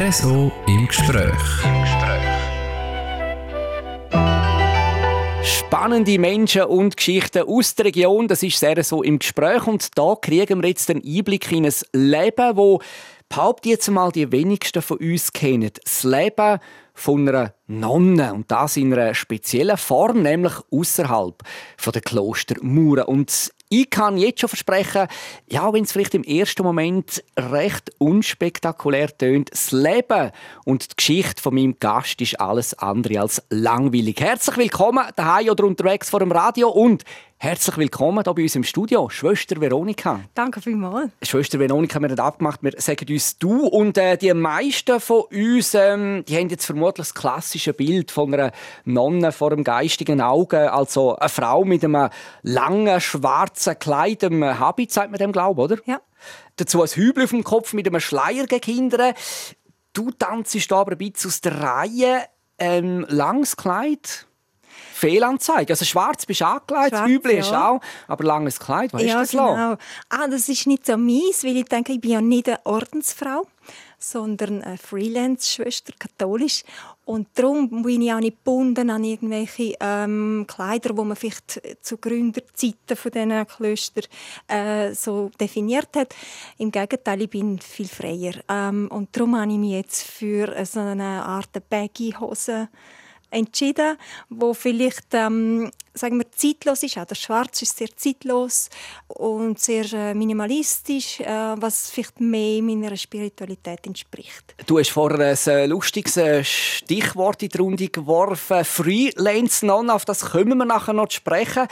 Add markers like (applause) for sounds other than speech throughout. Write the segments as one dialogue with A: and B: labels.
A: RSO im Gespräch.
B: Spannende Menschen und Geschichten aus der Region, das ist sehr so im Gespräch und da kriegen wir jetzt einen Einblick in ein Leben, wo behaupte jetzt mal die wenigsten von uns kennen. Das Leben von einer Nonne und das in einer speziellen Form, nämlich außerhalb der Klostermauern. Und ich kann jetzt schon versprechen, ja, wenn es vielleicht im ersten Moment recht unspektakulär tönt, das Leben und die Geschichte von meinem Gast ist alles andere als langweilig. Herzlich willkommen daheim oder unterwegs vor dem Radio und Herzlich willkommen hier bei uns im Studio, Schwester Veronika.
C: Danke vielmals.
B: Schwester Veronika, wir haben abgemacht, wir sagen uns du und äh, die meisten von uns, ähm, die haben jetzt vermutlich das klassische Bild von einer Nonne vor dem geistigen Auge, also eine Frau mit einem langen schwarzen Kleid, einem Habit, sagt man dem Glauben, oder?
C: Ja.
B: Dazu ein Hübel auf dem Kopf mit einem Schleier gegen Kinder. Du tanzt aber ein bisschen aus der Reihe. Ähm, langes Kleid, Fehlanzeige. Also schwarz bist du angelegt, Üble ja. ist auch, aber langes Kleid, was
C: ja,
B: ist das
C: genau. Ah, das ist nicht so mies, weil ich denke, ich bin ja nicht eine Ordensfrau, sondern eine Freelance-Schwester, katholisch. Und darum bin ich auch nicht gebunden an irgendwelche ähm, Kleider, die man vielleicht zu Gründerzeiten von diesen Klöstern äh, so definiert hat. Im Gegenteil, ich bin viel freier. Ähm, und darum habe ich mich jetzt für so eine Art Baggy-Hose entschieden, wo vielleicht ähm, sagen wir zeitlos ist. Auch der Schwarz ist sehr zeitlos und sehr äh, minimalistisch, äh, was vielleicht mehr meiner Spiritualität entspricht.
B: Du hast vorher ein äh, lustiges Stichwort in die Runde geworfen. Freelance Non, auf das können wir nachher noch sprechen.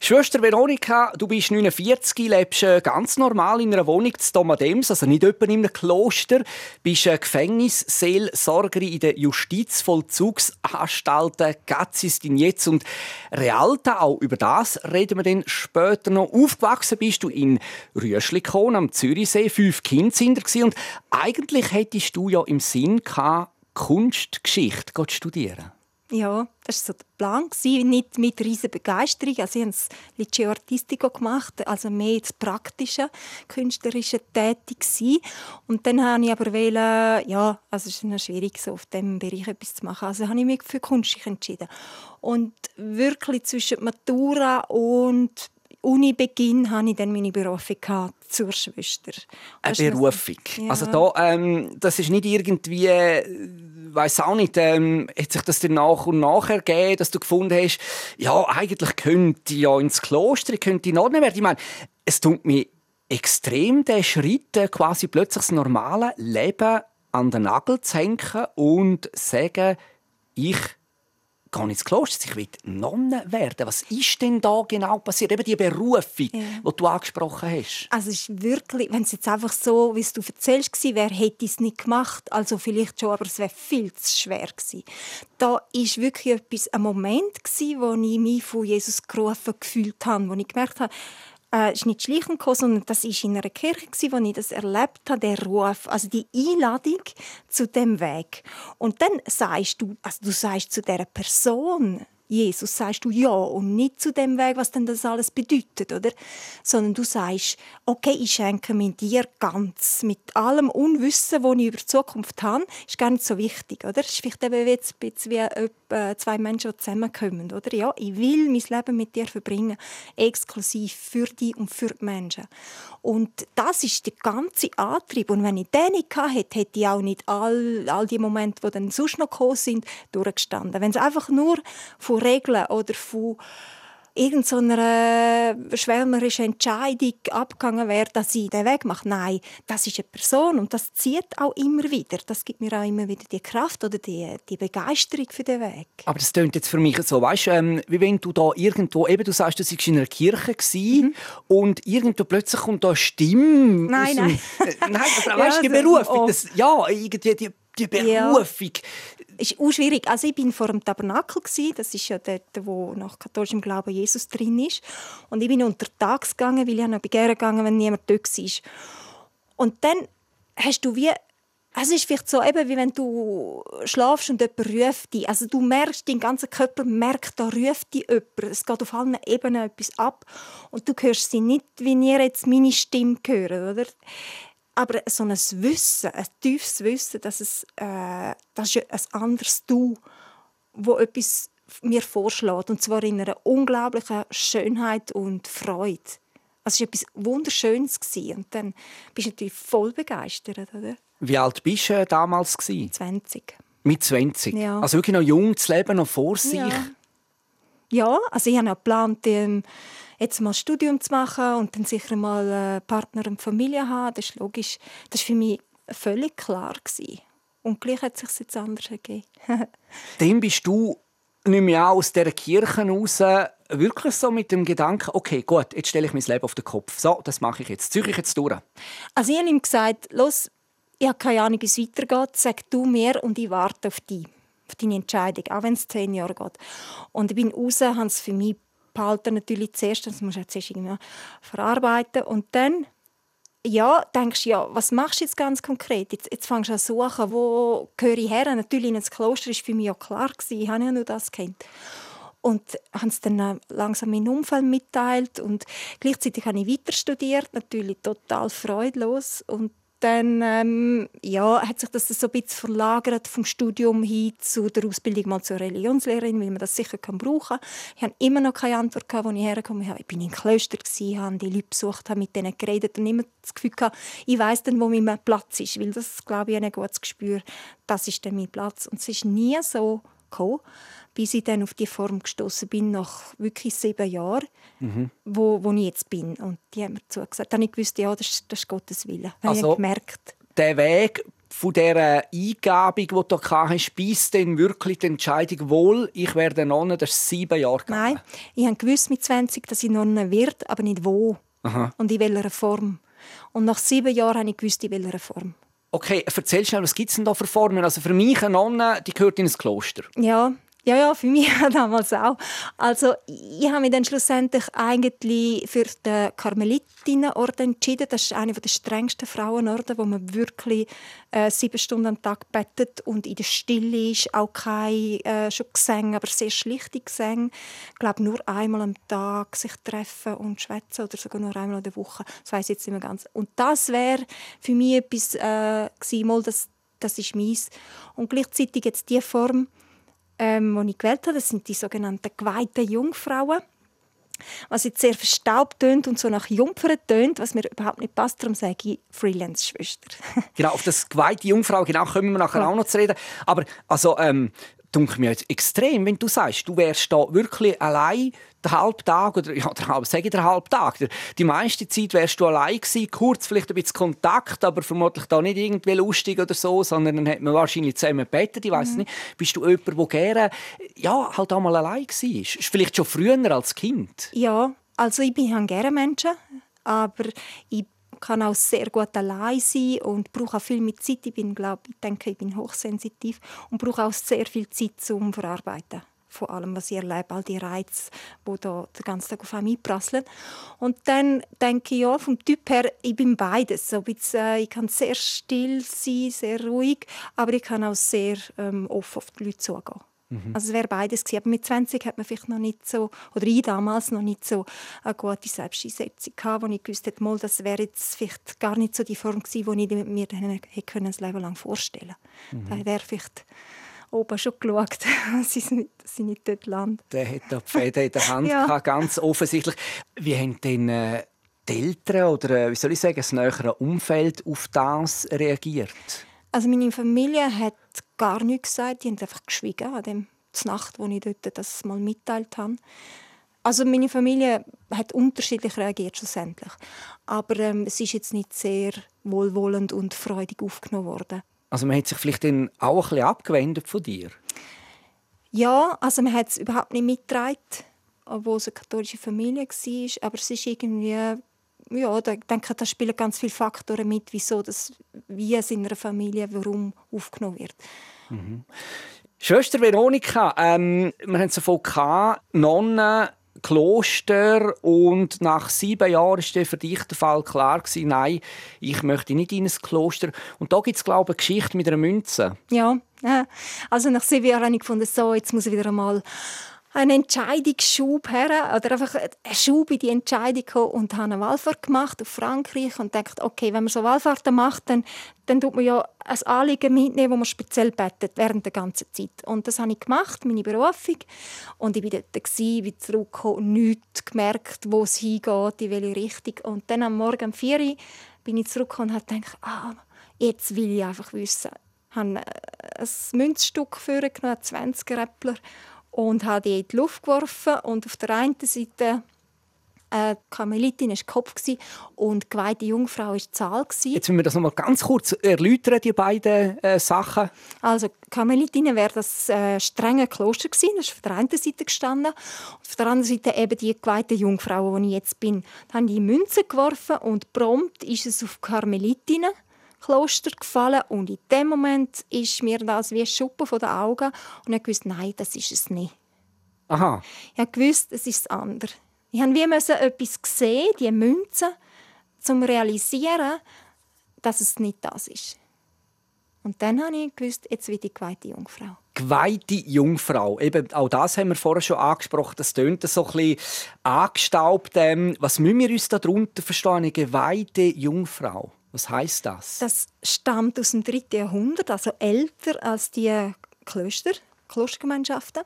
B: Schwester Veronika, du bist 49, lebst ganz normal in einer Wohnung zu Domadems, also nicht etwa in einem Kloster, bist Gefängnisseelsorgerin in der Justizvollzugsanstalt Gatzistin jetzt und Realta. Auch über das reden wir dann später noch. Aufgewachsen bist du in Rüschlikon am Zürichsee. Fünf Kinder sind da und eigentlich hättest du ja im Sinn gehabt, Kunstgeschichte zu studieren.
C: Ja, das war so der Plan. Nicht mit riesiger Begeisterung. Also ich habe das Liceo Artistico gemacht, also mehr das praktische, künstlerische tätig sein. Und dann habe ich aber wählen, ja, also es ist noch schwierig, so auf diesem Bereich etwas zu machen. Also habe ich mich für Kunst entschieden. Und wirklich zwischen Matura und Unibeginn hatte ich dann meine Berufung zur Schwester.
B: Eine Berufung? Ja. Also da, ähm, das ist nicht irgendwie weiß auch nicht, ähm, hat sich das dann nach und nach ergeben, dass du gefunden hast, ja, eigentlich könnte ich ja ins Kloster, ich könnte in Ordnung werden. Ich meine, es tut mir extrem, den Schritt, äh, quasi plötzlich das normale Leben an den Nagel zu hängen und zu sagen, ich gehe ins Kloster, ich will Nonne werden. Was ist denn da genau passiert? Eben die Berufung, ja. die du angesprochen hast.
C: Also es ist wirklich, wenn es jetzt einfach so, wie du erzählst, gewesen wäre, hätte ich es nicht gemacht. Also vielleicht schon, aber es wäre viel zu schwer gewesen. Da ist wirklich etwas, ein Moment gewesen, wo ich mich von Jesus gerufen gefühlt habe, wo ich gemerkt habe, äh, ist nicht schleichend gekommen, sondern das war in einer Kirche, wo ich das erlebt habe, der Ruf, also die Einladung zu dem Weg. Und dann sagst du, also du sagst zu der Person, Jesus sagst du ja und nicht zu dem Weg, was denn das alles bedeutet, oder? Sondern du sagst, okay, ich schenke mir dir ganz mit allem Unwissen, das ich über die Zukunft habe, ist gar nicht so wichtig, oder? Ist vielleicht eben jetzt ein bisschen wie zwei Menschen, die zusammenkommen, oder? Ja, ich will mein Leben mit dir verbringen, exklusiv für dich und für die Menschen. Und das ist der ganze Antrieb. Und wenn ich den nicht hätte, hätte ich auch nicht all, all die Momente, die dann sonst noch gekommen sind, durchgestanden. Wenn es einfach nur von Regeln oder von irgendeiner schwärmerischen Entscheidung abgegangen wäre, dass ich den Weg mache. Nein, das ist eine Person und das zieht auch immer wieder. Das gibt mir auch immer wieder die Kraft oder die, die Begeisterung für den Weg.
B: Aber das klingt jetzt für mich so, weißt, ähm, wie wenn du da irgendwo, eben du sagst, du warst in einer Kirche mhm. und irgendwo plötzlich kommt da eine Stimme.
C: Nein, nein. (laughs)
B: Äh, nein, also, (laughs) weißt, ja, die Berufung, das, ja, irgendwie die, die Berufung. Ja
C: ist auch schwierig. Also ich bin vor dem Tabernakel das ist ja dort, wo nach katholischem Glauben Jesus drin ist. Und ich bin untertags gegangen, weil ich noch gerne gegangen, wenn niemand dort war. Und dann hast du wie es ist vielleicht so, eben, wie wenn du schlafst und jemand ruft dich. Also du merkst, dein ganzer Körper merkt, da ruft dich jemand. Es geht auf allen Ebenen etwas ab. Und du hörst sie nicht, wie ihr jetzt meine Stimme hören, oder? Aber so ein Wissen, ein tiefes Wissen, dass es äh, das ist ein anderes Du, wo etwas mir vorschlägt und zwar in einer unglaublichen Schönheit und Freude. Also es war etwas Wunderschönes und dann bist du natürlich voll begeistert, oder?
B: Wie alt bist du damals?
C: 20.
B: Mit 20?
C: Ja.
B: Also wirklich noch jung, das Leben noch vor sich?
C: Ja, ja also ich habe auch geplant, ähm, jetzt mal Studium zu machen und dann sicher mal äh, Partner und Familie haben. Das ist logisch. Das war für mich völlig klar. Gewesen. Und gleich hat es sich jetzt anders ergeben. (laughs)
B: dann bist du nicht mehr aus dieser Kirche raus wirklich so mit dem Gedanken, okay, gut, jetzt stelle ich mein Leben auf den Kopf. So, das mache ich jetzt. Ziehe ich jetzt durch.
C: Also ich habe ihm gesagt, los, ich habe keine Ahnung, wie es weitergeht. Sag du mir und ich warte auf dich, auf deine Entscheidung, auch wenn es zehn Jahre geht. Und ich bin raus, habe es für mich behalten natürlich zuerst, das musst du zuerst irgendwie verarbeiten und dann ja, denkst ja, was machst du jetzt ganz konkret? Jetzt, jetzt fängst du an zu suchen, wo gehöre ich her? Natürlich ins Kloster war für mich ja klar, gewesen. ich habe ja nur das kennt. Und haben es dann langsam meinen Umfeld mitteilt und gleichzeitig habe ich weiter studiert, natürlich total freudlos und dann ähm, ja, hat sich das so ein bisschen verlagert vom Studium hin zu der Ausbildung mal zur Religionslehrerin, weil man das sicher kann brauchen kann. Ich habe immer noch keine Antwort, gehabt, als ich hergekommen bin. Ich bin in Klöster, habe die Leute besucht, habe mit denen geredet und immer das Gefühl gehabt, ich weiß dann, wo mein Platz ist, weil das, glaube ich, ein gutes Gespür, das ist dann mein Platz. Und es ist nie so gekommen bis ich dann auf die Form gestoßen bin, nach wirklich sieben Jahren, mhm. wo, wo ich jetzt bin. Und die haben mir zugesagt. Dann habe ich gewusst, ja, das, das ist Gottes Wille. Dann also, habe ich gemerkt.
B: Der Weg von dieser Eingabung, die du hast, bis dann wirklich die Entscheidung, wohl, ich werde Nonne, das ist sieben Jahre
C: gegangen. Nein, ich habe gewusst mit 20, dass ich Nonne werde, aber nicht wo. Aha. Und in welcher Form. Und nach sieben Jahren habe ich gewusst, in welcher Form.
B: Okay, erzähl schnell, was gibt es denn da für Formen? Also für mich eine Nonne, die gehört in ein Kloster.
C: Ja, ja, ja, für mich (laughs) damals auch. Also ich habe mich dann schlussendlich eigentlich für den Karmelitinnenorden entschieden. Das ist einer der strengsten Frauenorden, wo man wirklich äh, sieben Stunden am Tag bettet und in der Stille ist. Auch kein äh, schon Gesang, aber sehr schlichte Gesang. Ich glaube, nur einmal am Tag sich treffen und schwätzen oder sogar nur einmal in der Woche. Das weiß ich jetzt nicht mehr ganz. Und das wäre für mich etwas äh, gewesen, mal das, das ist meins. Und gleichzeitig jetzt die Form, ähm, die ich gewählt habe. Das sind die sogenannten geweihten Jungfrauen. Was jetzt sehr verstaubt tönt und so nach Jungfern tönt, was mir überhaupt nicht passt, darum sage ich Freelance-Schwester.
B: genau, auf das geweihte Jungfrau genau, kommen wir nachher ja. auch noch zu reden. Aber also, ähm, dunkel mir jetzt extrem, wenn du sagst, du wärst da wirklich allein den halben Tag oder ja, der halbe, sage ich den halben Tag. Die meiste Zeit wärst du allein gewesen, kurz vielleicht ein bisschen Kontakt, aber vermutlich da nicht irgendwie lustig oder so, sondern dann hat man wahrscheinlich zusammen gebeten, ich weiß mhm. nicht. Bist du jemand, der gerne ja, halt auch mal allein war? Vielleicht schon früher als Kind?
C: Ja, also ich bin gerne Menschen, aber ich kann auch sehr gut allein sein und brauche auch viel mit Zeit. Ich bin, glaube ich, denke, ich bin hochsensitiv und brauche auch sehr viel Zeit zum Verarbeiten von allem, was ich erlebe, all die Reize, die da den ganzen Tag auf mich einprasseln. Und dann denke ich, ja, vom Typ her, ich bin beides. So äh, ich kann sehr still sein, sehr ruhig, aber ich kann auch sehr ähm, offen auf die Leute zugehen. Mhm. Also es wäre beides gewesen. Aber mit 20 hat man vielleicht noch nicht so, oder ich damals noch nicht so eine gute Selbsteinschätzung gehabt, wo ich gewusst hätte, mal, das wäre jetzt vielleicht gar nicht so die Form gewesen, die ich mir dann hätte das Leben lang vorstellen können. Mhm. Da wäre vielleicht oben schon geschaut, (laughs) dass sie nicht, sie nicht dort landen.
B: Der hat da die Fäden in der Hand, (laughs) ja. ganz offensichtlich. Wie haben denn äh, die Eltern oder äh, wie soll ich sagen, das nähere Umfeld auf das reagiert?
C: Also meine Familie hat gar nichts gesagt. Die haben einfach geschwiegen an dem Nacht, wo ich dort das mal mitteilt habe. Also meine Familie hat unterschiedlich reagiert schlussendlich. Aber ähm, es ist jetzt nicht sehr wohlwollend und freudig aufgenommen worden.
B: Also man hat sich vielleicht dann auch ein bisschen abgewendet von dir?
C: Ja, also man hat es überhaupt nicht mitgetragen, obwohl es eine katholische Familie war. Aber es ist irgendwie ja, ich denke, da spielen ganz viele Faktoren mit, wieso das, wie es in einer Familie, warum aufgenommen wird.
B: Mhm. Schwester Veronika, ähm, wir haben es davon gehabt, Nonnen, Kloster und nach sieben Jahren war für dich der Fall klar gewesen, nein, ich möchte nicht in ein Kloster. Und da gibt es, glaube ich, eine Geschichte mit einer Münze.
C: Ja, also nach sieben Jahren habe ich gefunden, so, jetzt muss ich wieder einmal einen Entscheidungsschub her oder einfach einen Schub in die Entscheidung gekommen und habe eine Wallfahrt gemacht auf Frankreich und dachte, okay, wenn man so Wallfahrten macht, dann, dann tut man ja ein Anliegen mitnehmen, wo man speziell betet während der ganzen Zeit. Und das habe ich gemacht, meine Berufung. Und ich war dort, bin zurückgekommen, nichts gemerkt, wo es hingeht, in welche Richtung. Und dann am Morgen um 4 Uhr bin ich zurückgekommen und habe gedacht, ah, jetzt will ich einfach wissen. Ich habe ein Münzstück vorgenommen, 20 Räppler und habe die in die Luft geworfen und auf der einen Seite eine Karmelitin war Kopf und geweihte Jungfrau war die Zahl.
B: Jetzt müssen wir das noch mal ganz kurz erläutern, die beiden äh, Sachen.
C: Also Karmelitinnen wäre das äh, strenge Kloster gewesen, das ist auf der einen Seite gestanden und auf der anderen Seite eben die geweihte Jungfrau, wo ich jetzt bin. Dann haben die Münze geworfen und prompt ist es auf Karmelitinnen Kloster gefallen und in dem Moment ist mir das wie ein Schuppen von den Augen und ich wusste, nein, das ist es nicht.
B: Aha.
C: Ich wusste, es ist das andere. Ich musste wie etwas sehen, die Münze, zum realisieren, dass es nicht das ist. Und dann habe ich gewusst, jetzt wird die geweihte Jungfrau.
B: Geweihte Jungfrau. Eben, auch das haben wir vorher schon angesprochen. Das tönt so ein bisschen angestaubt. Ähm, was müssen wir uns darunter verstehen? Eine geweihte Jungfrau. Was heißt das?
C: Das stammt aus dem 3. Jahrhundert, also älter als die Klöster, Klostergemeinschaften.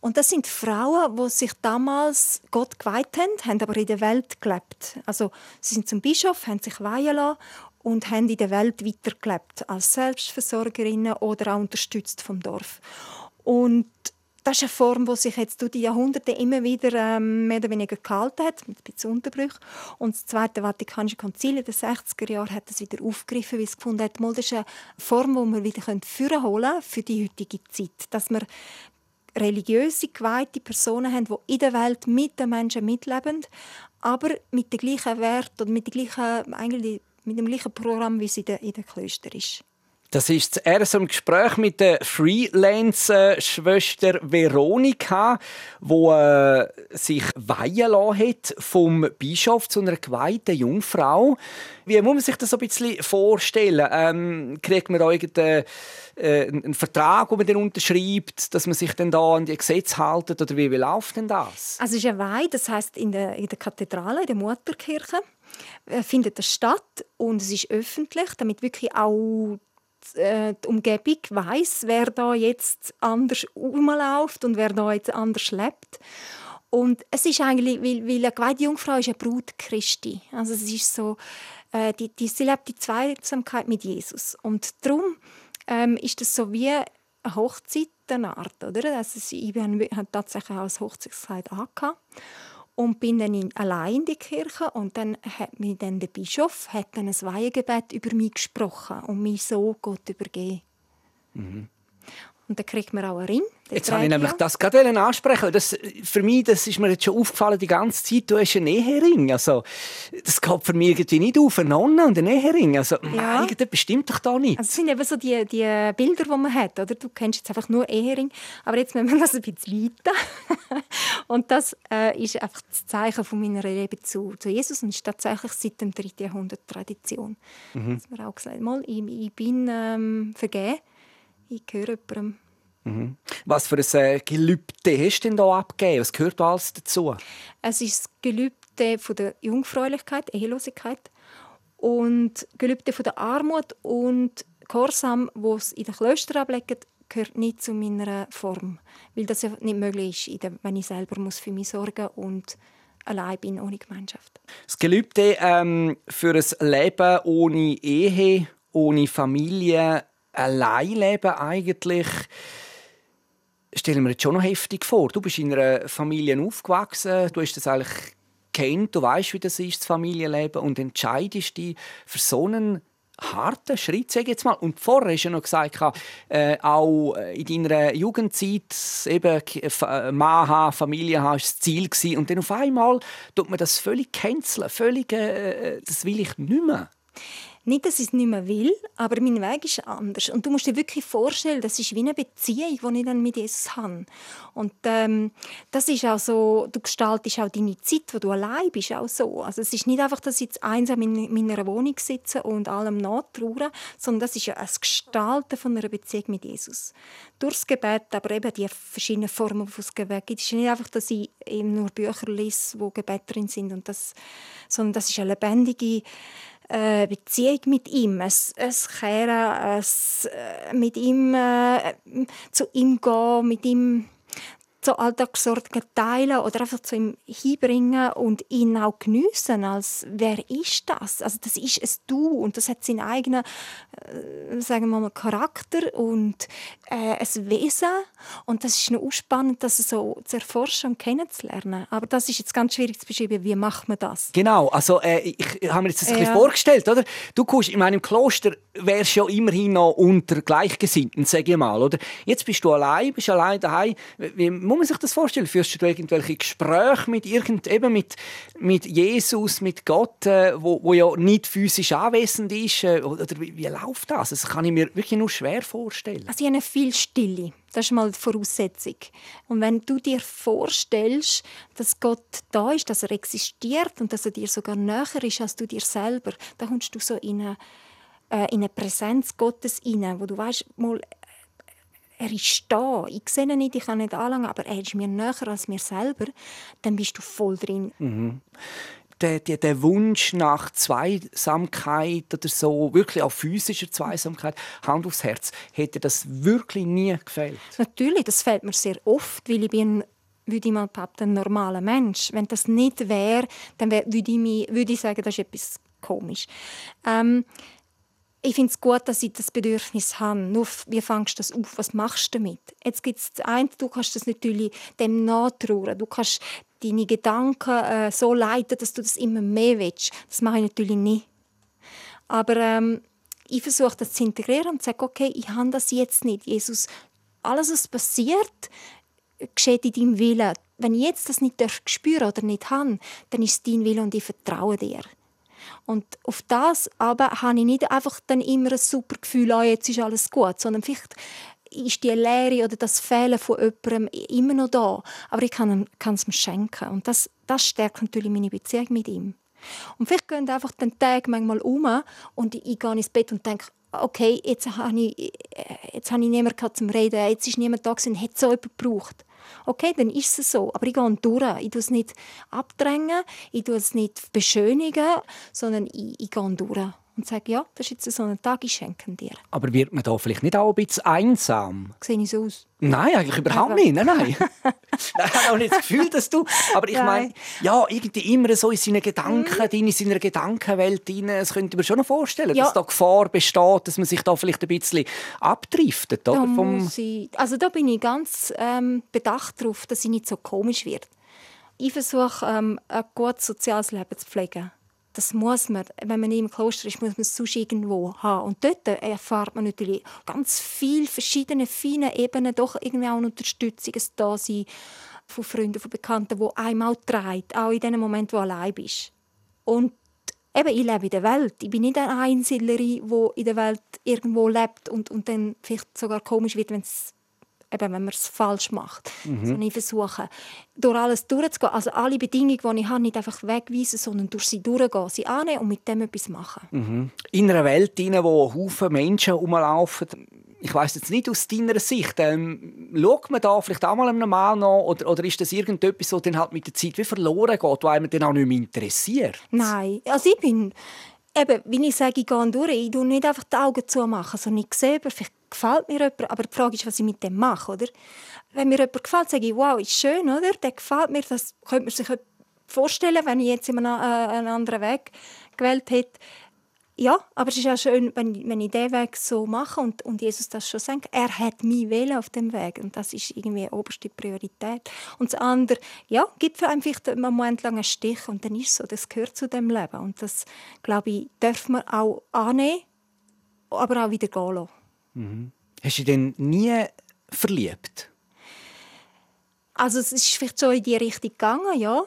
C: Und das sind Frauen, die sich damals Gott geweiht haben, haben aber in der Welt gelebt. Also sie sind zum Bischof, haben sich weihen lassen und haben in der Welt weitergelebt als Selbstversorgerinnen oder auch unterstützt vom Dorf. Und das ist eine Form, die sich jetzt durch die Jahrhunderte immer wieder ähm, mehr oder weniger gehalten hat, mit ein bisschen Unterbrüchen. Und das Zweite Vatikanische Konzil in den 60er Jahren hat das wieder aufgegriffen, weil es gefunden hat, das ist eine Form, die wir wieder führen holen für die heutige Zeit. Dass wir religiöse, geweihte Personen haben, die in der Welt mit den Menschen mitleben, aber mit dem gleichen Wert oder mit, dem gleichen, eigentlich mit dem gleichen Programm, wie es in den Klöstern ist.
B: Das ist zuerst im Gespräch mit der Freelance-Schwester Veronika, wo äh, sich weihen lassen hat vom Bischof zu einer geweihten Jungfrau. Wie muss man sich das ein bisschen vorstellen? Ähm, kriegt man irgendeinen äh, einen Vertrag, den man dann unterschreibt, dass man sich dann da an die Gesetze hält? Oder wie, wie läuft denn das?
C: Also es ist eine Weihe, das heißt in der, in der Kathedrale, in der Mutterkirche äh, findet das statt und es ist öffentlich, damit wirklich auch äh, die Umgebung weiß, wer da jetzt anders rumläuft und wer da jetzt anders lebt. Und es ist eigentlich, weil, weil eine geweihte Jungfrau ist eine Brut Christi. Also es ist so, äh, die, die, sie lebt die Zweisamkeit mit Jesus. Und darum ähm, ist das so wie eine Hochzeit eine Art, oder? Also ich habe tatsächlich auch als Hochzeitskleid angehabt und bin dann in, allein in die Kirche und dann hat mir dann der Bischof hat dann ein Weihegebet über mich gesprochen und mich so Gott übergeben. Mhm. Und dann kriegt man auch einen Ring.
B: Jetzt habe ich nämlich das gerade ansprechen. Das, für mich das ist mir jetzt schon aufgefallen die ganze Zeit, du hast einen Ehering. Also, das geht für mich irgendwie nicht auf, eine Nonne und einen Ehering. Also, ja. irgendetwas bestimmt doch da nicht.
C: Also, das sind eben so die, die Bilder, die man hat. Oder? Du kennst jetzt einfach nur Ehering, aber jetzt müssen wir das ein bisschen weiter. (laughs) und das äh, ist einfach das Zeichen von meiner Liebe zu, zu Jesus und ist tatsächlich seit dem 3. Jahrhundert Tradition. Mhm. Dass man auch gesagt mal, ich, ich bin ähm, vergeben ich gehöre jemandem.
B: Mhm. Was für ein äh, Gelübde hast du denn da abgegeben? Was gehört alles dazu?
C: Es ist das Gelübde von der Jungfräulichkeit, Ehelosigkeit und Gelübde von der Armut und Gehorsam, wo es in den Klöstern ablegen, gehört nicht zu meiner Form, weil das ja nicht möglich ist, wenn ich selber muss für mich sorgen und allein bin ohne Gemeinschaft.
B: Das Gelübde ähm, für ein Leben ohne Ehe, ohne Familie, Alleinleben eigentlich stelle mir jetzt schon noch heftig vor. Du bist in einer Familie aufgewachsen, du hast das eigentlich kennt, du weißt, wie das ist, das Familienleben und entscheidest dich für so einen harten Schritt, sage ich jetzt mal. Und vorher hast du ja noch gesagt, äh, auch in deiner Jugendzeit eben äh, Mann haben, Familie haben, war das Ziel gewesen. Und dann auf einmal tut man das völlig canceln, völlig, äh, das will ich nicht mehr.
C: Nicht, dass ich es nicht mehr will, aber mein Weg ist anders. Und du musst dir wirklich vorstellen, das ist wie eine Beziehung, die ich dann mit Jesus habe. Und ähm, das ist auch so, du gestaltest auch deine Zeit, wo du allein bist, auch so. Also es ist nicht einfach, dass ich jetzt einsam in meiner Wohnung sitze und allem nachtraue, sondern das ist ja ein Gestalten von einer Beziehung mit Jesus. Durchs Gebet, aber eben die verschiedenen Formen, die es Gebet gibt. Es ist nicht einfach, dass ich eben nur Bücher lese, wo Gebete drin sind, und das, sondern das ist eine lebendige äh, Beziehung mit ihm, es, es kehren, es äh, mit ihm äh, zu ihm gehen, mit ihm so Alltagssorgen teilen oder einfach zu ihm hinbringen und ihn auch geniessen als wer ist das? Also das ist es Du und das hat seinen eigenen, äh, sagen wir mal, Charakter und äh, ein Wesen und das ist noch spannend, das so zu erforschen und kennenzulernen. Aber das ist jetzt ganz schwierig zu beschreiben, wie macht man das?
B: Genau, also äh, ich habe mir jetzt das ja. ein bisschen vorgestellt, oder? Du kommst in meinem Kloster wärst ja immerhin noch unter Gleichgesinnten, sage ich mal, oder? Jetzt bist du allein, bist allein daheim. Wie muss man sich das vorstellen? Führst du irgendwelche Gespräche mit irgend, eben mit, mit Jesus, mit Gott, äh, wo, wo ja nicht physisch anwesend ist? Äh, oder wie, wie läuft das? Das kann ich mir wirklich nur schwer vorstellen.
C: Also ich habe viel Stille. Das ist mal die Voraussetzung. Und wenn du dir vorstellst, dass Gott da ist, dass er existiert und dass er dir sogar näher ist als du dir selber, dann kommst du so in eine äh, in eine Präsenz Gottes hinein, wo du weißt, mal, er ist da. Ich sehe ihn nicht, ich kann ihn nicht anlangen, aber er ist mir näher als mir selber. Dann bist du voll drin.
B: Mhm. Der, der, der, Wunsch nach Zweisamkeit oder so, wirklich auch physischer Zweisamkeit, Hand aufs Herz, hätte das wirklich nie gefällt?
C: Natürlich, das fällt mir sehr oft, weil ich bin würde ich mal behaupten, ein normaler Mensch. Wenn das nicht wäre, dann würde ich, mich, würde ich sagen, das ist etwas komisch. Ähm, ich finde es gut, dass ich das Bedürfnis habe. Nur, wie fängst du das auf? Was machst du damit? Jetzt gibt es eins, du kannst das natürlich dem nachtrauen. Du kannst deine Gedanken äh, so leiten, dass du das immer mehr willst. Das mache ich natürlich nicht. Aber ähm, ich versuche das zu integrieren und sage, okay, ich habe das jetzt nicht. Jesus, alles, was passiert, geschieht in deinem Willen. Wenn ich jetzt das nicht spüren oder nicht habe, dann ist es dein Wille und ich vertraue dir. Und auf das aber habe ich nicht einfach dann immer ein super Gefühl, oh, jetzt ist alles gut, sondern vielleicht ist die Leere oder das Fehlen von jemandem immer noch da. Aber ich kann, kann es mir schenken. Und das, das stärkt natürlich meine Beziehung mit ihm. Und vielleicht gehen einfach den Tag manchmal um und ich gehe ins Bett und denke, okay, jetzt habe ich, jetzt habe ich niemanden zum Reden, jetzt ist niemand da gewesen, hätte so jemand gebraucht. Okay, dann ist es so. Aber ich gehe durch. Ich tue es nicht abdrängen, ich tue es nicht beschönigen, sondern ich, ich gehe durch und sage, ja, das ist jetzt so ein Tag, ich schenke dir.
B: Aber wird man da vielleicht nicht auch ein bisschen einsam?
C: Sehe ich so aus?
B: Nein, eigentlich überhaupt nicht. Nein, nein. (laughs) ich habe auch nicht das Gefühl, dass du... Aber ich meine, ja, irgendwie immer so in seinen Gedanken, mhm. in seiner Gedankenwelt rein. Das könnte man schon noch vorstellen, ja. dass da Gefahr besteht, dass man sich da vielleicht ein bisschen abdriftet. Oder?
C: Da Vom... Also da bin ich ganz ähm, bedacht darauf, dass ich nicht so komisch werde. Ich versuche, ähm, ein gutes soziales Leben zu pflegen das muss man, wenn man im Kloster ist, muss man es sonst irgendwo haben. Und dort erfahrt man natürlich ganz viele verschiedene, feine Ebenen, doch irgendwie auch eine Unterstützung, ein Dasein von Freunden, von Bekannten, die einem auch trägt, auch in dem Moment, wo du allein bist. Und eben, ich lebe in der Welt. Ich bin nicht eine Einsiedlerin, die in der Welt irgendwo lebt und, und dann vielleicht sogar komisch wird, wenn es eben, wenn man es falsch macht. Mhm. So ich versuche, durch alles durchzugehen, also alle Bedingungen, die ich habe, nicht einfach wegweisen, sondern durch sie durchgehen, sie annehmen und mit dem etwas machen.
B: Mhm. In einer Welt, in der Haufen Menschen rumlaufen, ich weiß jetzt nicht aus deiner Sicht, ähm, schaut man da vielleicht auch mal normal noch oder, oder ist das irgendetwas, das dann halt mit der Zeit wie verloren geht, weil man dann auch nicht mehr interessiert?
C: Nein, also ich bin eben, wenn ich sage, ich gehe durch, ich tue nicht einfach die Augen zu machen, sondern ich sehe, vielleicht gefällt mir jemand, aber die Frage ist, was ich mit dem mache, oder? Wenn mir jemand gefällt, sage ich, wow, ist schön, oder? Der gefällt mir, das könnte man sich vorstellen, wenn ich jetzt einen, äh, einen anderen Weg gewählt hätte. Ja, aber es ist auch schön, wenn, wenn ich diesen Weg so mache und, und Jesus das schon sagt. Er hat mich wählen auf dem Weg und das ist irgendwie oberste Priorität. Und das andere, ja, gibt für einen vielleicht einen Moment lang einen Stich und dann ist es so, das gehört zu dem Leben und das, glaube ich, darf man auch annehmen, aber auch wieder gehen lassen.
B: Mhm. Hast du dich denn nie verliebt?
C: Also es ist vielleicht schon in die Richtung gegangen, ja,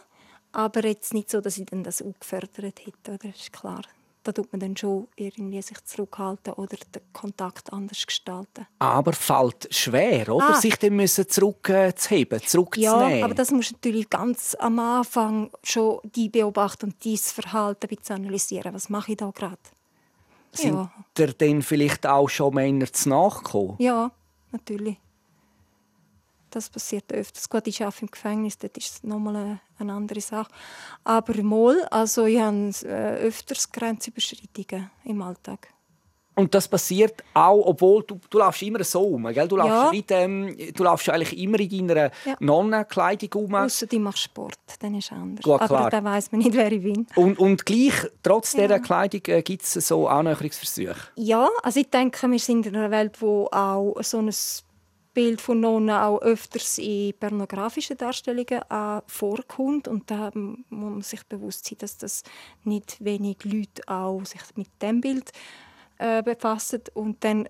C: aber jetzt nicht so, dass ich dann das auch gefördert hätte, oder? Das ist klar da tut man dann schon irgendwie sich zurückhalten oder den Kontakt anders gestalten.
B: Aber fällt schwer, oder? Ah. Sich dann müssen zurückzuheben, zurückzunehmen.
C: Ja, aber das muss natürlich ganz am Anfang schon die beobachten und dieses Verhalten ein bisschen analysieren. Was mache ich da gerade?
B: Sind ja. dir dann vielleicht auch schon Männer zu nachkommen?
C: Ja, natürlich. Das passiert öfters. Gut, ich arbeite im Gefängnis, das ist nochmal eine, eine andere Sache. Aber mal, also ich habe äh, öfters Grenzüberschreitungen im Alltag.
B: Und das passiert auch, obwohl du, du laufst immer so um, gell? Du, laufst ja. mit, ähm, du laufst eigentlich immer in deiner ja. Nonnenkleidung um.
C: Außer du machst Sport, dann ist es anders. Gut, Aber dann weiss man nicht, wer ich bin.
B: Und, und gleich, trotz ja. dieser Kleidung, äh, gibt es so Annäherungsversuche?
C: Ja, also ich denke, wir sind in einer Welt, wo auch so ein Bild von Nonnen auch öfters in pornografischen Darstellungen äh, vorkommt und da muss man sich bewusst sein, dass das nicht wenig Leute auch sich mit dem Bild äh, befassen und dann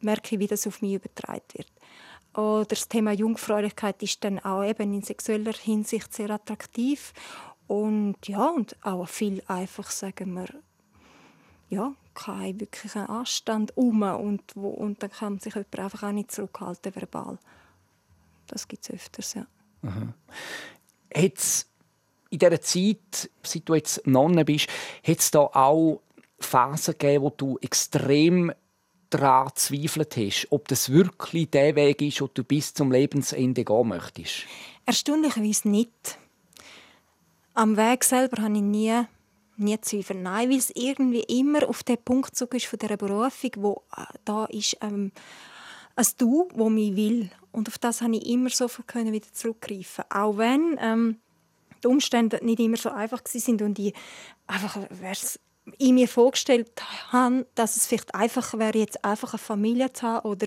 C: merke ich, wie das auf mich übertragen wird. Oder das Thema Jungfräulichkeit ist dann auch eben in sexueller Hinsicht sehr attraktiv und ja und auch viel einfach sagen wir ja keinen wirklichen Anstand um und, wo, und dann kann sich jemand einfach auch nicht zurückhalten verbal. Das gibt es öfters, ja.
B: Hat's in dieser Zeit, seit du jetzt Nonne bist, hat da auch Phasen gegeben, wo du extrem daran zweifelt hast, ob das wirklich der Weg ist, den du bis zum Lebensende gehen möchtest?
C: Erstaunlicherweise nicht. Am Weg selber habe ich nie nie Zweifel. Nein, weil es irgendwie immer auf den Punkt zurück ist von dieser Berufung, wo äh, da ist ähm, ein Du, wo mich will. Und auf das habe ich immer sofort wieder zurückgreifen. Auch wenn ähm, die Umstände nicht immer so einfach sind und ich einfach in mir vorgestellt habe, dass es vielleicht einfacher wäre, jetzt einfach eine Familie zu haben oder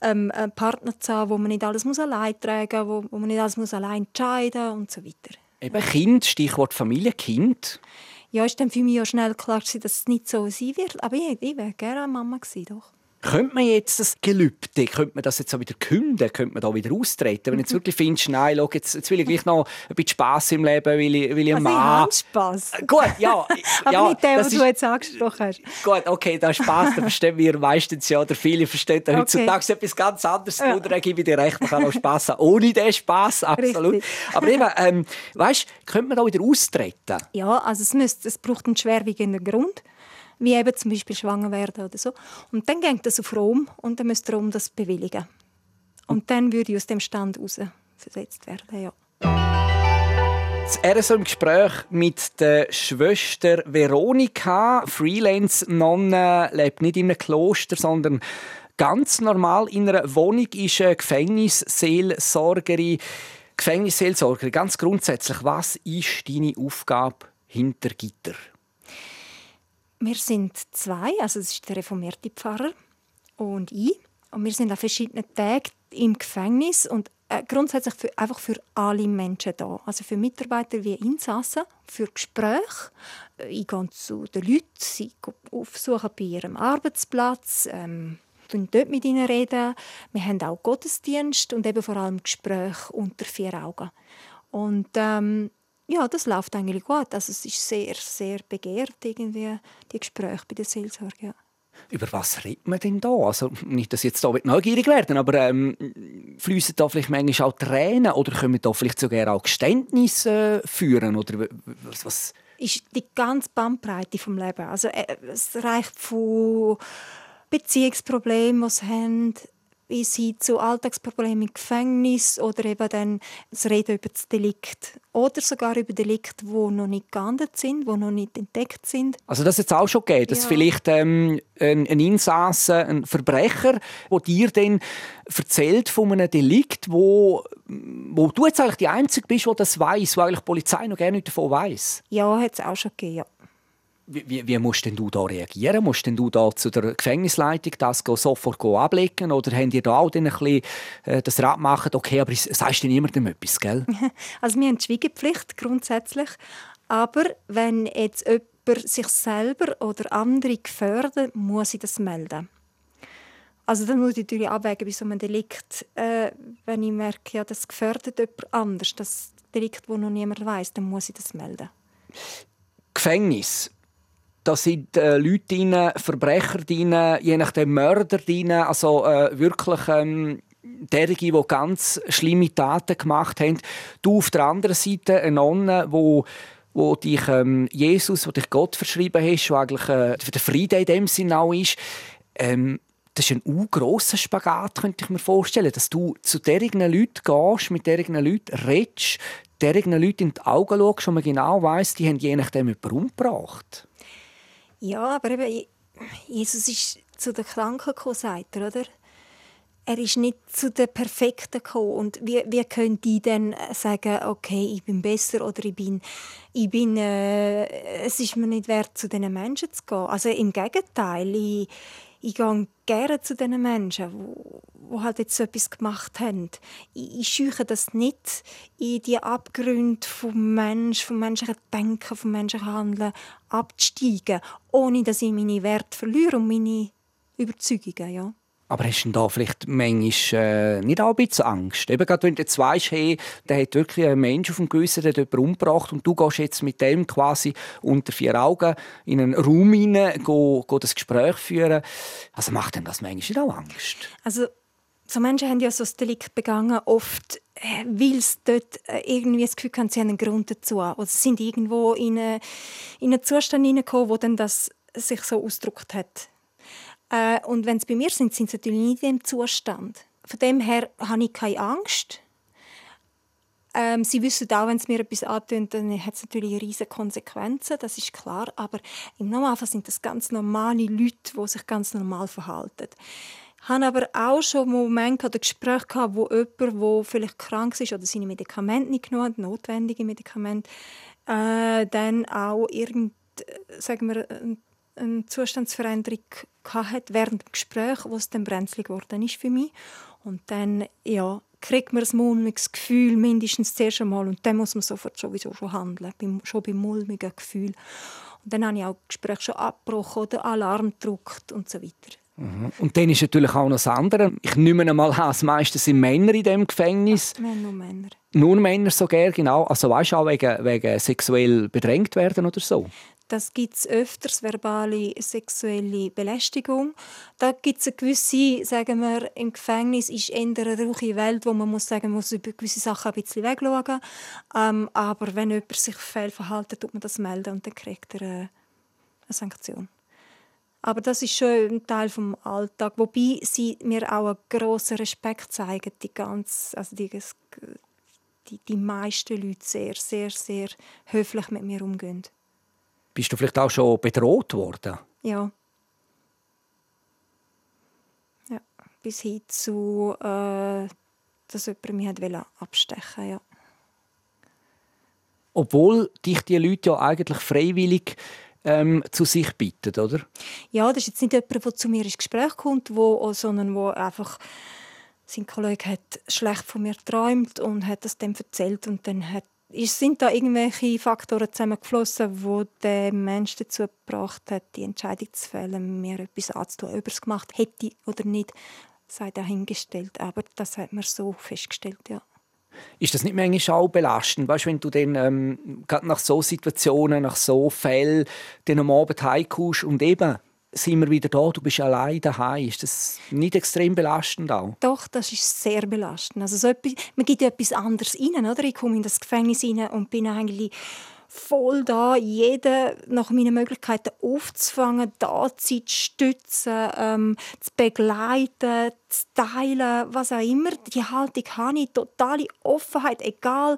C: ähm, einen Partner zu haben, wo man nicht alles muss allein tragen muss, wo, wo man nicht alles muss allein entscheiden muss und so weiter.
B: Eben Kind, Stichwort Familie, Kind
C: ja, ist dann für mich auch schnell klar dass es nicht so sein wird. Aber ich, ich wäre gerne Mama gewesen, doch.
B: Könnte man jetzt das Gelübde, könnte man das jetzt auch wieder künden, könnte man da wieder austreten, wenn du jetzt (laughs) wirklich findest, nein, schau, jetzt, jetzt will ich gleich noch ein bisschen Spass im Leben, weil ich, weil ich
C: also Mann... Ich Spass.
B: Gut, ja. (laughs)
C: Aber
B: ja,
C: nicht der, was du jetzt angesprochen hast.
B: Gut, okay, da Spass, da verstehen wir meistens ja, oder viele verstehen okay. heutzutage etwas ganz anderes, ja. oder gebe ich dir recht, man kann auch Spass haben, ohne den Spass, absolut. Richtig. Aber eben, ähm, weißt, könnte man da wieder austreten?
C: Ja, also es, müsste, es braucht einen schwerwiegenden Grund wie eben zum Beispiel schwanger werden oder so. Und dann geht das auf Rom und dann müsste Rom das bewilligen. Und dann würde ich aus dem Stand raus versetzt werden, ja.
B: Das RSO im Gespräch mit der Schwester Veronika, Freelance-Nonne, lebt nicht in einem Kloster, sondern ganz normal in einer Wohnung, ist eine Gefängnisseelsorgerin. Gefängnisseelsorgerin, ganz grundsätzlich, was ist deine Aufgabe hinter Gitter?
C: Wir sind zwei, also es ist der reformierte Pfarrer und ich. Und wir sind an verschiedenen Tagen im Gefängnis und äh, grundsätzlich für, einfach für alle Menschen da. Also für Mitarbeiter wie Insassen, für Gespräche. Äh, ich gehe zu den Leuten, sie aufsuchen bei ihrem Arbeitsplatz, ähm, dort mit ihnen reden. Wir haben auch Gottesdienst und eben vor allem Gespräche unter vier Augen. Und ähm, ja, das läuft eigentlich gut. Also es ist sehr, sehr begehrt, irgendwie, die Gespräche bei der Seelsorge. Ja.
B: Über was redet man denn da? Also nicht, dass ich jetzt da neugierig werden, aber ähm, fließen da vielleicht manchmal auch Tränen oder können wir da vielleicht sogar auch Geständnisse äh, führen oder was? was?
C: Ist die ganze Bandbreite vom Leben. Also äh, es reicht von Beziehungsproblemen, die sie haben, bis hin zu Alltagsproblemen im Gefängnis oder eben dann das Reden über das Delikt oder sogar über Delikte, die noch nicht geahndet sind, die noch nicht entdeckt sind.
B: Also das jetzt auch schon geht, dass ja. vielleicht ähm, ein, ein Insasse, ein Verbrecher, wo dir dann erzählt von einem Delikt, wo, wo du jetzt eigentlich die Einzige bist, die das weiß, wo eigentlich die Polizei noch gerne nicht davon weiß.
C: Ja, hat es auch schon gegeben. Ja.
B: Wie, wie, musst denn du da reagieren? Musst denn du da zu der Gefängnisleitung das sofort ablegen? Oder habt ihr da auch ein bisschen äh, das Rat machen, okay, aber sagst du niemandem etwas, gell? (laughs)
C: Also wir haben die Schweigepflicht grundsätzlich. Aber wenn jetzt jemand sich selber oder andere gefährdet, muss ich das melden. Also dann muss ich natürlich abwägen bei so einem Delikt, äh, wenn ich merke, ja, das gefährdet jemand anders, das Delikt, das noch niemand weiß, dann muss ich das melden.
B: Gefängnis da sind äh, Leute drin, Verbrecher drin, je nachdem Mörder drin, also äh, wirklich ähm, derige, die ganz schlimme Taten gemacht haben. Du auf der anderen Seite eine Nonne, die wo dich ähm, Jesus, wo dich Gott verschrieben hast, wo eigentlich äh, der Friede in dem Sinne auch ist. Ähm, das ist ein grosser Spagat, könnte ich mir vorstellen, dass du zu diesen Leuten gehst, mit diesen Leuten redest, diesen Leuten in die Augen schaust und man genau weiss, die haben je nachdem jemanden umgebracht.
C: Ja, aber eben, Jesus ist zu den Kranken gekommen, sagt er, oder? er ist nicht zu den Perfekten gekommen. Und wie, wie können die dann sagen, okay, ich bin besser oder ich bin, ich bin äh, es ist mir nicht wert, zu diesen Menschen zu gehen. Also im Gegenteil, ich, ich gehe gerne zu diesen Menschen, die halt jetzt so etwas gemacht haben. Ich, ich scheue das nicht, in die Abgründe vom Menschen, vom menschlichen Denken, vom menschlichen Handeln abzusteigen, ohne dass ich meine Werte verliere und meine Überzeugungen. Ja.
B: Aber hast du da vielleicht manchmal äh, nicht auch ein bisschen Angst? Eben gerade wenn du jetzt weißt, hey, der hat wirklich einen Menschen auf dem Gewissen, der hat umgebracht und du gehst jetzt mit dem quasi unter vier Augen in einen Raum hinein, go, go das Gespräch führen. Also macht denn das manchmal nicht auch Angst?
C: Also so Menschen haben ja so ein Delikt begangen, oft äh, weil sie dort äh, irgendwie das Gefühl haben, sie haben einen Grund dazu. Oder sie sind irgendwo in, eine, in einen Zustand hineingekommen, wo dann das sich so ausgedrückt hat äh, und wenn sie bei mir sind, sind sie natürlich nicht in diesem Zustand. Von dem her habe ich keine Angst. Ähm, sie wissen auch, wenn es mir etwas antun, dann hat es natürlich riesige Konsequenzen, das ist klar. Aber im Normalfall sind das ganz normale Leute, die sich ganz normal verhalten. Ich habe aber auch schon Momente oder Gespräche gehabt, wo jemand, der vielleicht krank ist oder seine Medikamente nicht genommen hat, notwendige Medikamente, äh, dann auch irgend, sagen wir, eine Zustandsveränderung hatte während dem Gespräch, wo es dann brenzlig geworden ist für mich. Und dann ja, kriegt man ein mulmiges Gefühl, mindestens zuerst einmal. Und dann muss man sofort sowieso schon handeln, schon beim mulmigen Gefühl. Und dann habe ich auch Gespräche schon abgebrochen oder Alarm gedruckt und so weiter.
B: Mhm. Und dann ist natürlich auch noch das andere. Ich nehme mal an, das meiste sind Männer in diesem Gefängnis.
C: Ja, nur Männer.
B: Nur Männer so gerne, genau. Also weißt du auch wegen, wegen sexuell bedrängt werden oder so?
C: Das gibt es öfters, verbale sexuelle Belästigung. Da gibt es eine gewisse, sagen wir, im Gefängnis ist eher eine ruhige Welt, wo man muss sagen, man muss über gewisse Sachen ein bisschen wegschauen. Ähm, aber wenn jemand sich fehlverhalten, tut man das melden und dann kriegt er eine, eine Sanktion. Aber das ist schon ein Teil vom Alltag, wobei sie mir auch einen grossen Respekt zeigen, die ganz, also die, die, die meisten Leute sehr, sehr, sehr höflich mit mir umgehen.
B: Bist du vielleicht auch schon bedroht worden?
C: Ja. Ja, bis hin zu, äh, dass jemand mich hat abstechen ja.
B: Obwohl dich die Leute ja eigentlich freiwillig ähm, zu sich bitten, oder?
C: Ja, das ist jetzt nicht jemand, der zu mir ins Gespräch kommt, wo, sondern wo einfach sein Kollege hat schlecht von mir geträumt und hat das dem erzählt und dann hat sind da irgendwelche Faktoren zusammengeflossen, wo der Mensch dazu gebracht hat, die Entscheidung zu fällen, mir etwas anzutun, ob er es gemacht hätte oder nicht, sei dahingestellt. Aber das hat man so festgestellt, ja.
B: Ist das nicht manchmal auch belastend, weißt, wenn du dann ähm, gerade nach so Situationen, nach so Fällen, dann am Abend heimkommst und eben sind wir wieder da, du bist allein daheim. Ist das nicht extrem belastend auch?
C: Doch, das ist sehr belastend. Also so etwas, man gibt etwas anderes rein, oder? Ich komme in das Gefängnis rein und bin eigentlich voll da, jeden nach meinen Möglichkeiten aufzufangen, da zu stützen, ähm, zu begleiten, zu teilen, was auch immer. Die Haltung habe ich, totale Offenheit, egal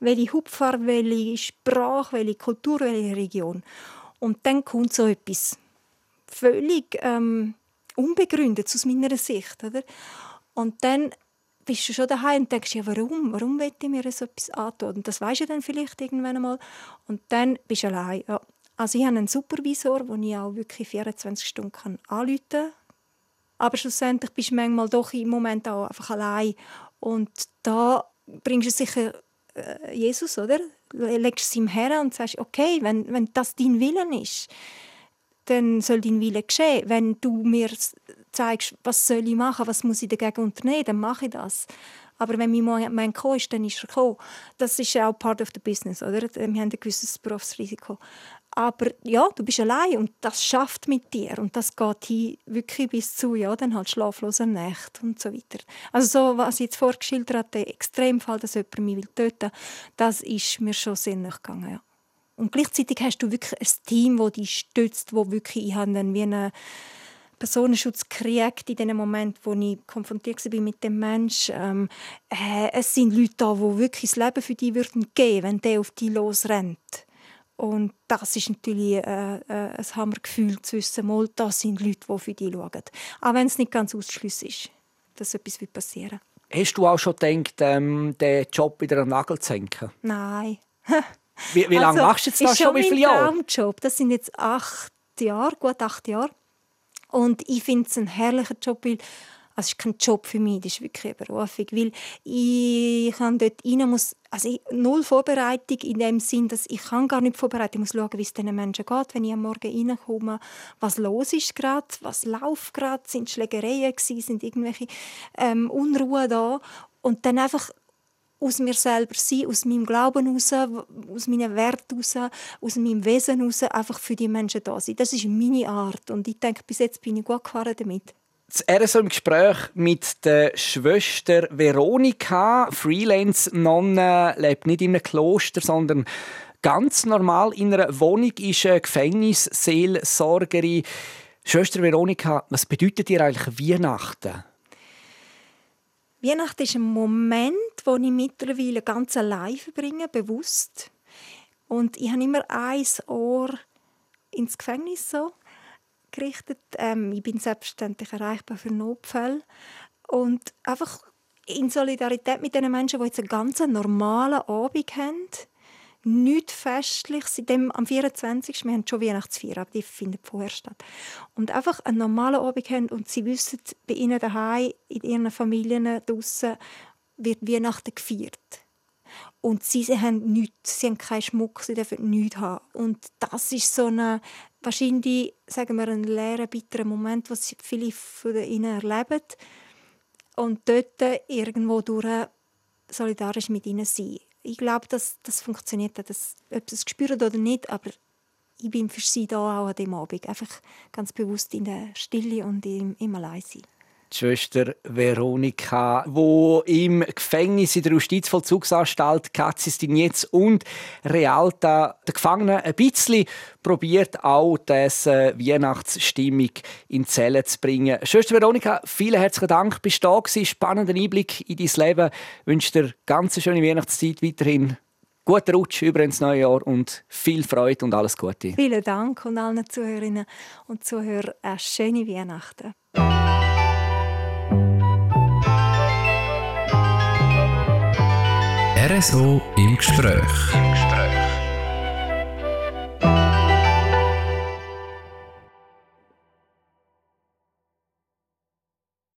C: welche Hauptfarbe, welche Sprache, welche Kultur, welche Region. Und dann kommt so etwas völlig ähm, unbegründet aus meiner Sicht. Oder? Und dann bist du schon daheim und denkst, ja, warum? Warum will ich mir so etwas antun? Und das weisst du dann vielleicht irgendwann einmal. Und dann bist du allein. Ja. Also ich habe einen Supervisor, den ich auch wirklich 24 Stunden anrufen kann. Aber schlussendlich bist du manchmal doch im Moment auch einfach allein. Und da bringst du sicher äh, Jesus, oder? Legst es ihm her und sagst, okay, wenn, wenn das dein Willen ist, dann soll dein Wille geschehen. Wenn du mir zeigst, was soll ich machen, was muss ich dagegen unternehmen, dann mache ich das. Aber wenn mein Moment gekommen ist, dann ist er gekommen. Das ist auch part of the business, oder? Wir haben ein gewisses Berufsrisiko. Aber ja, du bist allein und das schafft mit dir und das geht hin wirklich bis zu ja, dann halt schlaflose Nächte und so weiter. Also so, was ich jetzt vorgeschildert habe, der Extremfall, dass jemand mich will töten, das ist mir schon sehr gegangen, ja. Und gleichzeitig hast du wirklich ein Team, das dich stützt, wo wirklich ich habe dann wie eine Personenschutz gekriegt in dem Moment, wo ich konfrontiert war mit dem Menschen. Ähm, äh, es sind Leute da, die wirklich das Leben für dich würden geben, wenn der auf dich losrennt. Und das ist natürlich äh, äh, ein Hammergefühl zu wissen, mal, das sind Leute, die für dich schauen. Auch wenn es nicht ganz ausschließlich ist, dass etwas passieren
B: wird. Hast du auch schon gedacht, ähm, den Job wieder an den Nagel zu hängen?
C: Nein. (laughs)
B: wie, wie lange also, machst du jetzt das schon? Wie viele Jahre?
C: Traumjob. Das sind jetzt acht Jahre, gut acht Jahre. Und ich finde es ein herrlicher Job, weil also es ist kein Job für mich, das ist wirklich eine Berufung, weil ich kann dort rein, muss, also ich, null Vorbereitung in dem Sinn, dass ich kann gar nicht vorbereiten, ich muss schauen, wie es diesen Menschen geht, wenn ich am Morgen reinkomme, was los ist gerade, was läuft gerade, sind Schlägereien gewesen, sind irgendwelche ähm, Unruhe da und dann einfach aus mir selber sein, aus meinem Glauben heraus, aus meinen Werten heraus, aus meinem Wesen heraus, einfach für die Menschen da sein. Das ist meine Art und ich denke, bis jetzt bin ich gut gefahren damit.
B: Das RSO im Gespräch mit der Schwester Veronika, Freelance-Nonne, lebt nicht in einem Kloster, sondern ganz normal in einer Wohnung, ist eine Gefängnisseelsorgerin. Schwester Veronika, was bedeutet dir eigentlich Weihnachten?
C: Weihnachten ist ein Moment, wo ich mittlerweile ganz allein verbringe, bewusst. Und ich habe immer ein Ohr ins Gefängnis so gerichtet. Ähm, ich bin selbstständig erreichbar für Notfälle. Und einfach in Solidarität mit den Menschen, die jetzt einen ganz normalen Abend haben, nichts Festliches. Dem, am 24. Wir haben schon Weihnachtsfeier, aber die findet vorher statt. Und einfach einen normalen Abend haben und sie wissen, bei ihnen daheim, in ihren Familien draußen wird Weihnachten gefeiert. Und sie, sie haben nichts, sie haben keinen Schmuck, sie dürfen nichts haben. Und das ist so eine, wahrscheinlich, sagen wir, ein leerer, bitterer Moment, was viele von ihnen erleben. Und dort irgendwo durch solidarisch mit ihnen sein ich glaube, dass das funktioniert, dass, ob sie es spüren oder nicht, aber ich bin für sie da auch an dem Abend. Einfach ganz bewusst in der Stille und im, im Alleinsein
B: die Schwester Veronika, wo im Gefängnis in der Justizvollzugsanstalt Katzistinetz und Realta der Gefangenen ein bisschen probiert auch diese Weihnachtsstimmung in Zelle zu bringen. Schwester Veronika, vielen herzlichen Dank, bist du da gewesen, spannenden Einblick in dein Leben. Ich wünsche dir ganz schöne Weihnachtszeit weiterhin. Guten Rutsch über ins neue Jahr und viel Freude und alles Gute.
C: Vielen Dank und allen Zuhörerinnen und Zuhörern eine schöne Weihnachten.
A: RSO im Gespräch.